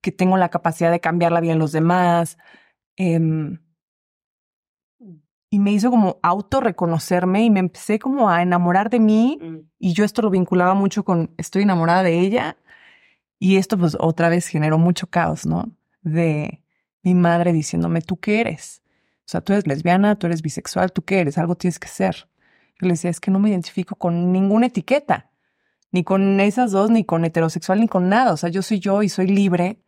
que tengo la capacidad de cambiar la vida en los demás. Em, y me hizo como auto reconocerme y me empecé como a enamorar de mí mm. y yo esto lo vinculaba mucho con estoy enamorada de ella y esto pues otra vez generó mucho caos, ¿no? De mi madre diciéndome, ¿tú qué eres? O sea, tú eres lesbiana, tú eres bisexual, ¿tú qué eres? Algo tienes que ser. Yo le decía, es que no me identifico con ninguna etiqueta, ni con esas dos, ni con heterosexual, ni con nada. O sea, yo soy yo y soy libre.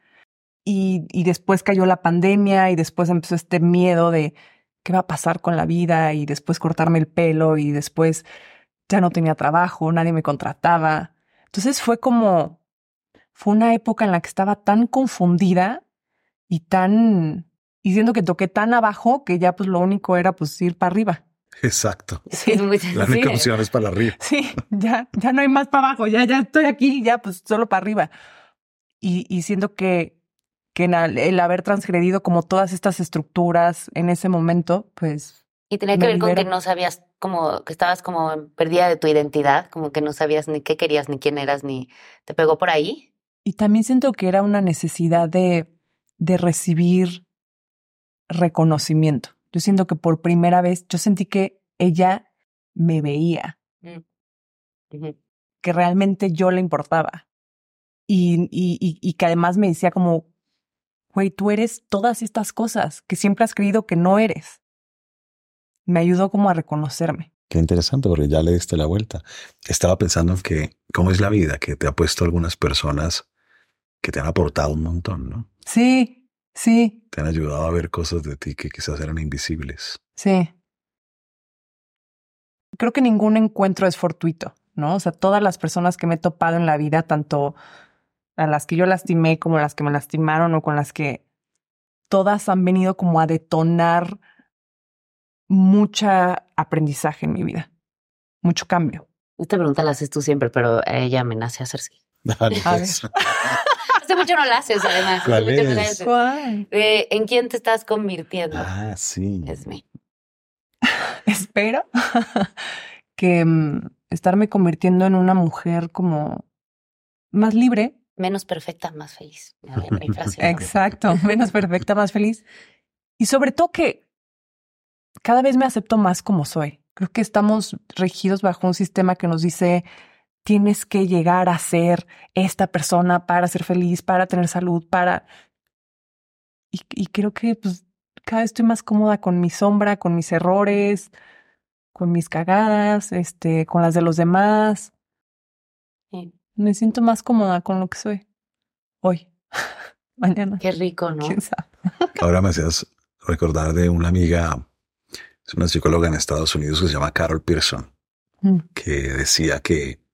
Y, y después cayó la pandemia y después empezó este miedo de qué va a pasar con la vida y después cortarme el pelo y después ya no tenía trabajo, nadie me contrataba. Entonces fue como, fue una época en la que estaba tan confundida y tan, y siendo que toqué tan abajo que ya pues lo único era pues ir para arriba. Exacto. Sí, es muy [LAUGHS] La única opción es para arriba. Sí, ya, ya no hay más para abajo, ya, ya estoy aquí, ya pues solo para arriba. Y, y siento que, que el haber transgredido como todas estas estructuras en ese momento, pues... Y tenía que ver con que no sabías como, que estabas como perdida de tu identidad, como que no sabías ni qué querías, ni quién eras, ni te pegó por ahí. Y también siento que era una necesidad de de recibir reconocimiento. Yo siento que por primera vez, yo sentí que ella me veía, mm. que realmente yo le importaba y, y, y, que además me decía como, güey, tú eres todas estas cosas que siempre has creído que no eres. Me ayudó como a reconocerme. Qué interesante, porque ya le diste la vuelta. Estaba pensando en que, ¿cómo es la vida? Que te ha puesto algunas personas que te han aportado un montón, ¿no? Sí, sí. Te han ayudado a ver cosas de ti que quizás eran invisibles. Sí. Creo que ningún encuentro es fortuito, ¿no? O sea, todas las personas que me he topado en la vida, tanto a las que yo lastimé como a las que me lastimaron o con las que todas han venido como a detonar mucha aprendizaje en mi vida, mucho cambio. Esta pregunta la haces tú siempre, pero ella me nace hacerse. [LAUGHS] Dale, pues. Hace mucho no la haces, además. ¿Cuál es? ¿En quién te estás convirtiendo? Ah, sí. Es mí. [LAUGHS] Espero [LAUGHS] que mm, estarme convirtiendo en una mujer como más libre. Menos perfecta, más feliz. [LAUGHS] Exacto, menos perfecta, más feliz. Y sobre todo que cada vez me acepto más como soy. Creo que estamos regidos bajo un sistema que nos dice tienes que llegar a ser esta persona para ser feliz, para tener salud, para... Y, creo que pues cada vez estoy más cómoda con mi sombra, con mis errores, con mis cagadas, este, con las de los demás. Me siento más cómoda con lo que soy hoy, [LAUGHS] mañana. Qué rico, ¿no? [LAUGHS] Ahora me hacías recordar de una amiga, es una psicóloga en Estados Unidos que se llama Carol Pearson, mm. que decía que,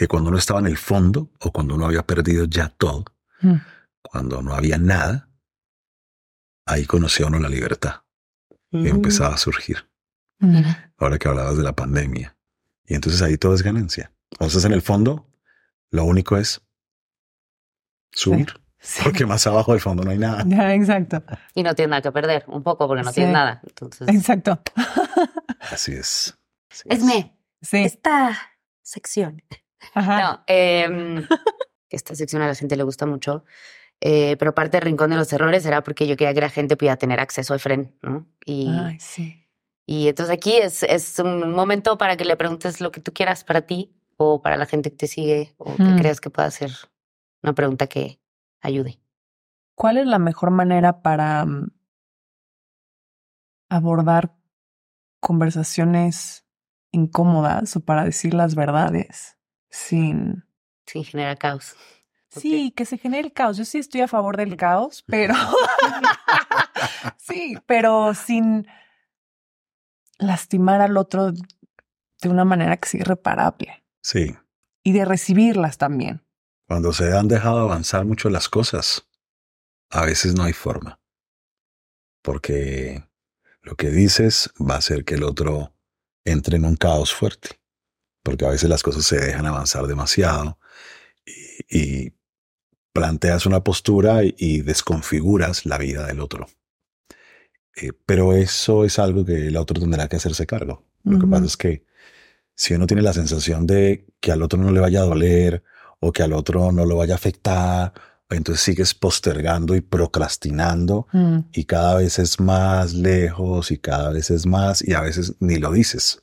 que cuando uno estaba en el fondo o cuando uno había perdido ya todo, mm. cuando no había nada, ahí conocía uno la libertad y mm. empezaba a surgir. Ahora que hablabas de la pandemia. Y entonces ahí todo es ganancia. Entonces en el fondo, lo único es subir. Porque más abajo del fondo no hay nada. exacto. Y no tiene nada que perder, un poco, porque no tiene nada. Entonces... Exacto. Así es. Esme, esta sección. No, em, esta sección a la gente le gusta mucho. Eh, pero parte del rincón de los errores era porque yo quería que la gente pudiera tener acceso al Fren, ¿no? Y, Ay, sí. Y entonces aquí es, es un momento para que le preguntes lo que tú quieras para ti o para la gente que te sigue o que mm. creas que pueda ser una pregunta que ayude. ¿Cuál es la mejor manera para mm, abordar conversaciones incómodas o para decir las verdades sin... Sin generar caos. Sí, que se genere el caos. Yo sí estoy a favor del caos, pero... [LAUGHS] sí, pero sin lastimar al otro de una manera que sea irreparable. Sí. Y de recibirlas también. Cuando se han dejado avanzar mucho las cosas, a veces no hay forma. Porque lo que dices va a hacer que el otro entre en un caos fuerte. Porque a veces las cosas se dejan avanzar demasiado y, planteas una postura y, desconfiguras la vida del otro. Eh, pero eso es algo que el otro tendrá que hacerse cargo. Lo que pasa es que si uno tiene la sensación de que al otro no le vaya a doler o que al otro no lo vaya a afectar, entonces sigues postergando y procrastinando mm. y cada vez es más lejos y cada vez es más y a veces ni lo dices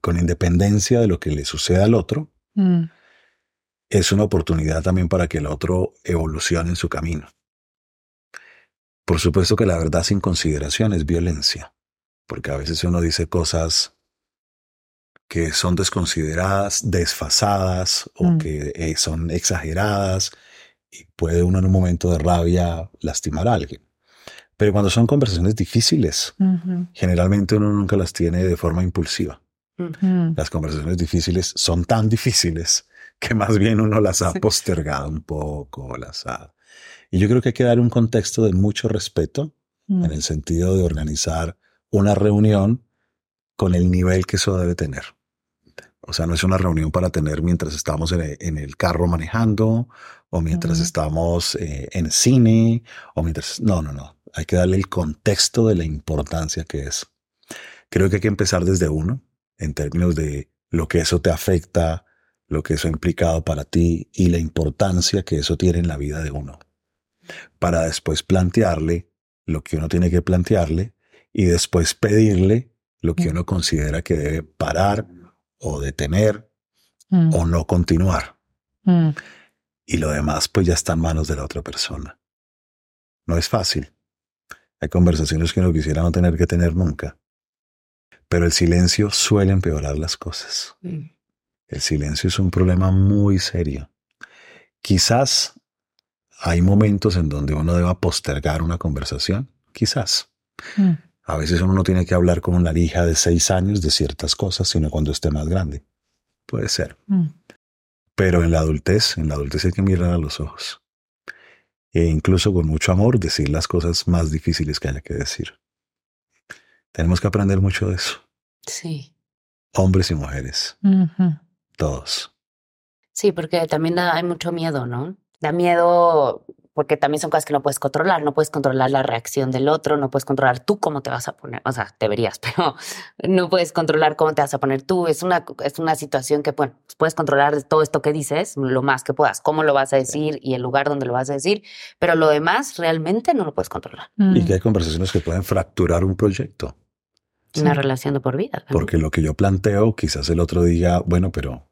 con independencia de lo que le suceda al otro, mm. es una oportunidad también para que el otro evolucione en su camino. Por supuesto que la verdad sin consideración es violencia, porque a veces uno dice cosas que son desconsideradas, desfasadas o mm. que eh, son exageradas y puede uno en un momento de rabia lastimar a alguien. Pero cuando son conversaciones difíciles, generalmente uno nunca las tiene de forma impulsiva. Las conversaciones difíciles son tan difíciles que más bien uno las ha postergado un poco, las ha... Y yo creo que hay que dar un contexto de mucho respeto en el sentido de organizar una reunión con el nivel que eso debe tener. O sea, no es una reunión para tener mientras estamos en el, carro manejando o mientras estamos eh, en cine o mientras... No, no, no. Hay que darle el contexto de la importancia que es. Creo que hay que empezar desde uno en términos de lo que eso te afecta, lo que eso ha implicado para ti y la importancia que eso tiene en la vida de uno. Para después plantearle lo que uno tiene que plantearle y después pedirle lo que mm. uno considera que debe parar o detener mm. o no continuar. Mm. Y lo demás pues ya está en manos de la otra persona. No es fácil. Hay conversaciones que uno quisiera no tener que tener nunca. Pero el silencio suele empeorar las cosas. El silencio es un problema muy serio. Quizás hay momentos en donde uno deba postergar una conversación, quizás. Mm. A veces uno no tiene que hablar con una hija de seis años de ciertas cosas, sino cuando esté más grande. Puede ser. Mm. Pero en la adultez, en la adultez hay que mirar a los ojos. E incluso con mucho amor decir las cosas más difíciles que haya que decir. Tenemos que aprender mucho de eso. Sí. Hombres y mujeres. Todos. Sí, porque también hay mucho miedo, ¿no? Da miedo porque también son cosas que no puedes controlar, no puedes controlar la reacción del otro, no puedes controlar tú cómo te vas a poner, o sea, deberías, [LAUGHS] pero no puedes controlar cómo te vas a poner tú. Es una, es una situación que, bueno, puedes controlar todo esto que dices lo más que puedas, cómo lo vas a decir y el lugar donde lo vas a decir, pero lo demás realmente no lo puedes controlar. Y que hay conversaciones que pueden fracturar un proyecto. Una relación de por vida. Porque lo que yo planteo, quizás el otro diga, bueno, pero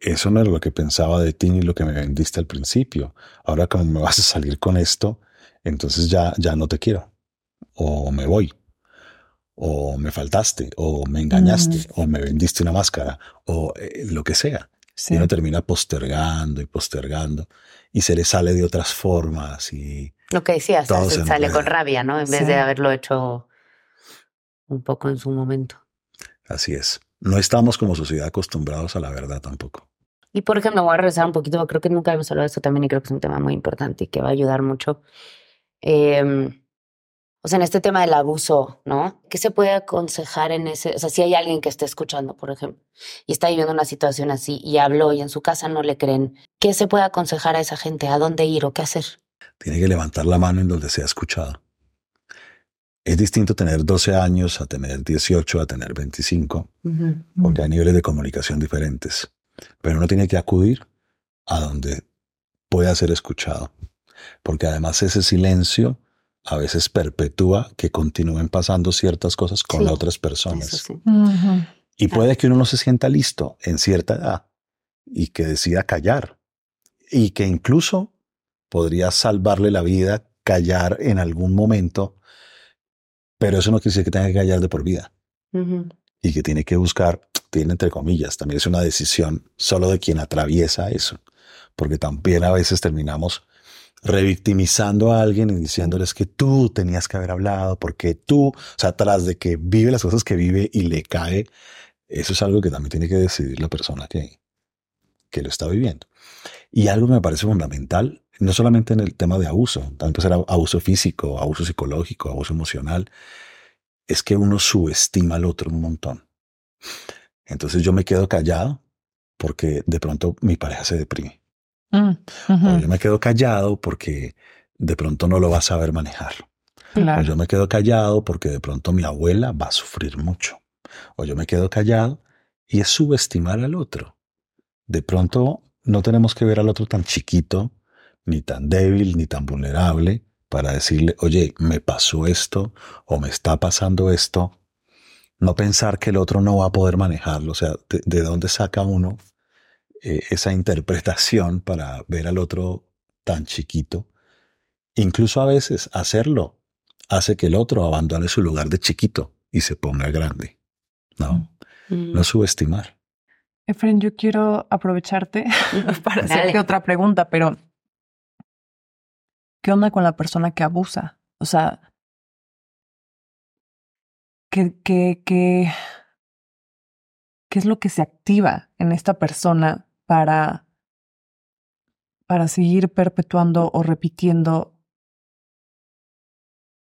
eso no era lo que pensaba de ti ni lo que me vendiste al principio. Ahora como me [LAUGHS] vas a salir con esto, entonces ya, ya no te quiero. O me voy. O me faltaste. O me engañaste. O me vendiste una máscara. O eh, lo que sea. Y uno termina postergando y postergando. Y se le sale de otras formas. Y lo que decías, se sale con rabia, ¿no? En vez de haberlo hecho un poco en su momento. Así es no estamos como sociedad acostumbrados a la verdad tampoco. Y por ejemplo, voy a regresar un poquito, creo que nunca hemos hablado de esto también y creo que es un tema muy importante y que va a ayudar mucho. Em, o sea, en este tema del abuso, ¿no? ¿Qué se puede aconsejar en ese? O sea, si hay alguien que esté escuchando, por ejemplo, y está viviendo una situación así y habló y en su casa no le creen, ¿qué se puede aconsejar a esa gente? ¿A dónde ir o qué hacer? Tiene que levantar la mano en donde sea escuchado. Es distinto tener 12 años a tener 18, a tener 25, porque hay niveles de comunicación diferentes. Pero uno tiene que acudir a donde pueda ser escuchado, porque además ese silencio a veces perpetúa que continúen pasando ciertas cosas con otras personas. Y puede que uno no se sienta listo en cierta edad y que decida callar y que incluso podría salvarle la vida callar en algún momento pero eso no quiere decir que tenga que callar de por vida. Y que tiene que buscar, tiene entre comillas, también es una decisión solo de quien atraviesa eso. Porque también a veces terminamos revictimizando a alguien y diciéndoles que tú tenías que haber hablado, porque tú, o sea, tras de que vive las cosas que vive y le cae, eso es algo que también tiene que decidir la persona que, que lo está viviendo. Y algo que me parece fundamental no solamente en el tema de abuso, también puede ser abuso físico, abuso psicológico, abuso emocional, es que uno subestima al otro un montón. Entonces yo me quedo callado porque de pronto mi pareja se deprime. Mm, o yo me quedo callado porque de pronto no lo va a saber manejar. O yo me quedo callado porque de pronto mi abuela va a sufrir mucho. O yo me quedo callado y es subestimar al otro. De pronto no tenemos que ver al otro tan chiquito ni tan débil, ni tan vulnerable para decirle, oye, me pasó esto o me está pasando esto. No pensar que el otro no va a poder manejarlo. O sea, ¿de, dónde saca uno eh, esa interpretación para ver al otro tan chiquito? Incluso a veces hacerlo hace que el otro abandone su lugar de chiquito y se ponga grande. No, mm. no subestimar. Efren, yo quiero aprovecharte [LAUGHS] para [LAUGHS] hacerte otra pregunta, pero ¿Qué onda con la persona que abusa? O sea, ¿qué, qué, qué, qué es lo que se activa en esta persona para, para seguir perpetuando o repitiendo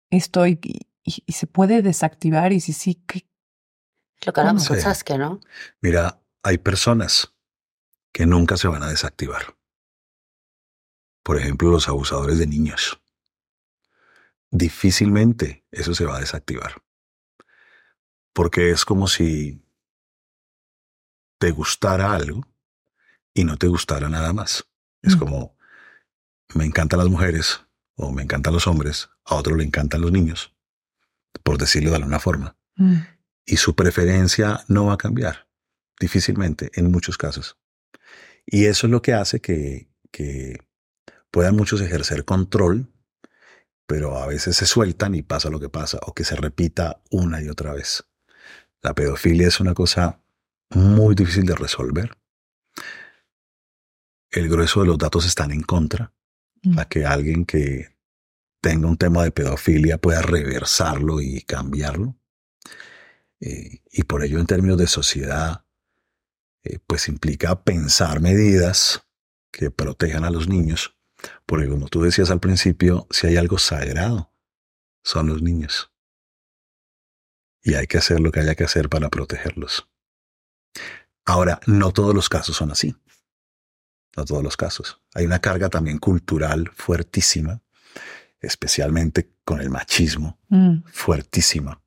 esto y, se puede desactivar? Y si sí, ¿qué? Lo que hablamos ¿no? Mira, hay personas que nunca se van a desactivar por ejemplo, los abusadores de niños. Difícilmente eso se va a desactivar. Porque es como si te gustara algo y no te gustara nada más. Es mm. como, me encantan las mujeres o me encantan los hombres, a otro le encantan los niños, por decirlo de alguna forma. Mm. Y su preferencia no va a cambiar, difícilmente, en muchos casos. Y eso es lo que hace que, que puedan muchos ejercer control, pero a veces se sueltan y pasa lo que pasa, o que se repita una y otra vez. La pedofilia es una cosa muy difícil de resolver. El grueso de los datos están en contra, mm. a que alguien que tenga un tema de pedofilia pueda reversarlo y cambiarlo. Eh, y por ello, en términos de sociedad, eh, pues implica pensar medidas que protejan a los niños, porque como tú decías al principio, si hay algo sagrado, son los niños. Y hay que hacer lo que haya que hacer para protegerlos. Ahora, no todos los casos son así. No todos los casos. Hay una carga también cultural fuertísima, especialmente con el machismo, mm. fuertísima.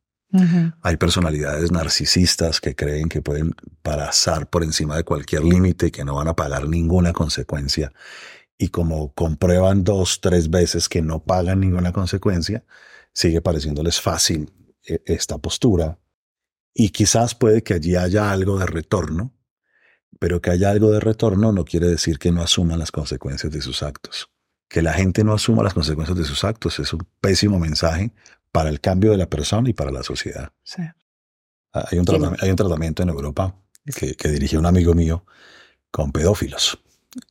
Hay personalidades narcisistas que creen que pueden pasar por encima de cualquier límite y que no van a pagar ninguna consecuencia. Y como comprueban dos, tres veces que no pagan ninguna consecuencia, sigue pareciéndoles fácil eh, esta postura. Y quizás puede que allí haya algo de retorno, pero que haya algo de retorno no quiere decir que no asuman las consecuencias de sus actos. Que la gente no asuma las consecuencias de sus actos es un pésimo mensaje para el cambio de la persona y para la sociedad. Sí. Ah, hay, un hay, un tratamiento en Europa que, que, dirigió un amigo mío con pedófilos,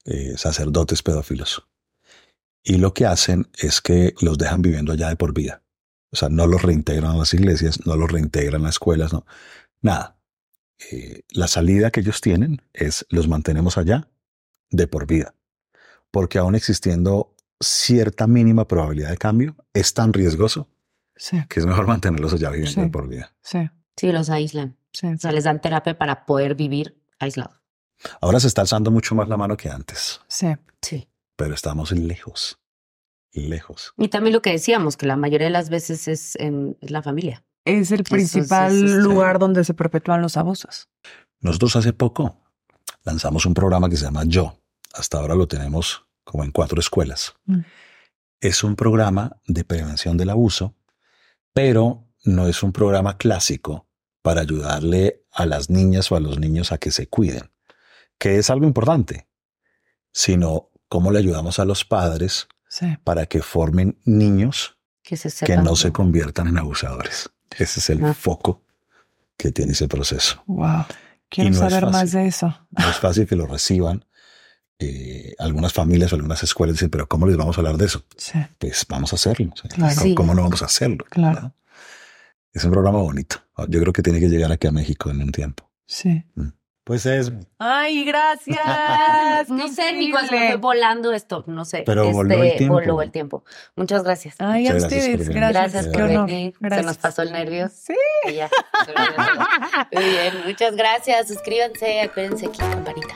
eh, sacerdotes pedófilos. Y lo que hacen es que los dejan viviendo allá de por vida. O sea, no los reintegran a las iglesias, no los reintegran a las escuelas, no. Nada. Eh, la salida que ellos tienen es los mantenemos allá de por vida. Porque aún existiendo cierta mínima probabilidad de cambio, es tan riesgoso que es mejor mantenerlos allá viviendo por vida. Sí. Sí, los aíslan. Sí. O sea, les dan terapia para poder vivir aislados. Ahora se está alzando mucho más la mano que antes. Sí. Sí. Pero estamos lejos. Lejos. Y también lo que decíamos, que la mayoría de las veces es en la familia. Es el principal lugar donde se perpetúan los abusos. Nosotros hace poco lanzamos un programa que se llama Yo. Hasta ahora lo tenemos como en cuatro escuelas. Mm. Es un programa de prevención del abuso pero no es un programa clásico para ayudarle a las niñas o a los niños a que se cuiden, que es algo importante, sino cómo le ayudamos a los padres para que formen niños que, no se conviertan en abusadores. Ese es el ah. foco que tiene ese proceso. Wow. Quiero saber más de eso. No es fácil que lo reciban. Eh, algunas familias o algunas escuelas dicen, pero ¿cómo les vamos a hablar de eso? Pues vamos a hacerlo. ¿Cómo, no vamos a hacerlo? Claro. Es un programa bonito. Yo creo que tiene que llegar aquí a México en un tiempo. Sí. Mm. Pues es. Ay, gracias. [LAUGHS] no sé ni cuándo fue volando esto, no sé. Pero este, voló el tiempo. Voló el tiempo. Muchas gracias. Ay, a ustedes. Gracias. Gracias por venir. Se nos pasó el nervio. Sí. Muy bien, muchas gracias. Suscríbanse, acuérdense aquí, campanita.